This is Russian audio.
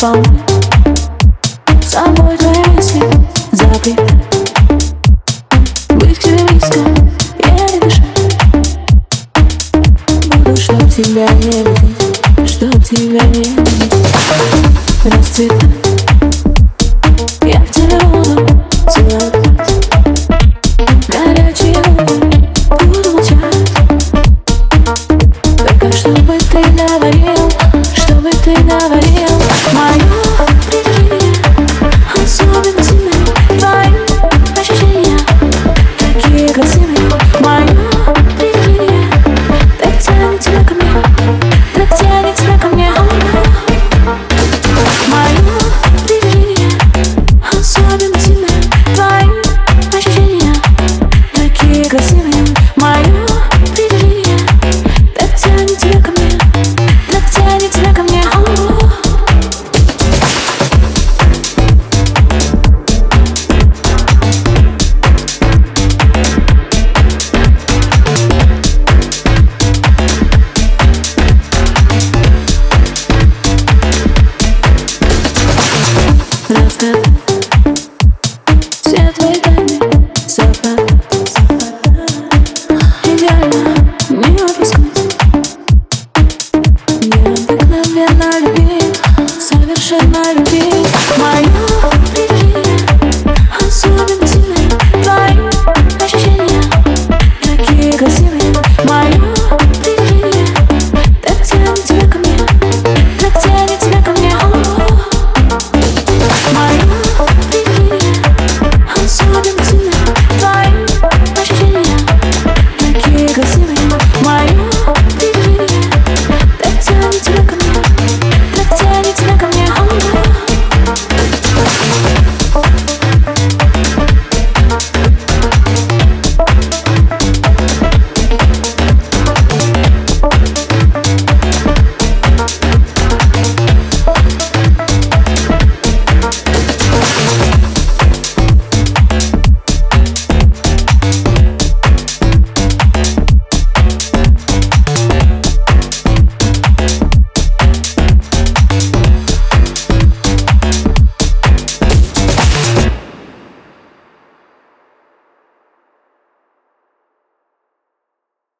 исполнять Собой мысли закрепить Быть к тебе близко, еле дышать Буду, тебя не видеть, чтоб тебя не видеть Расцветать красивый.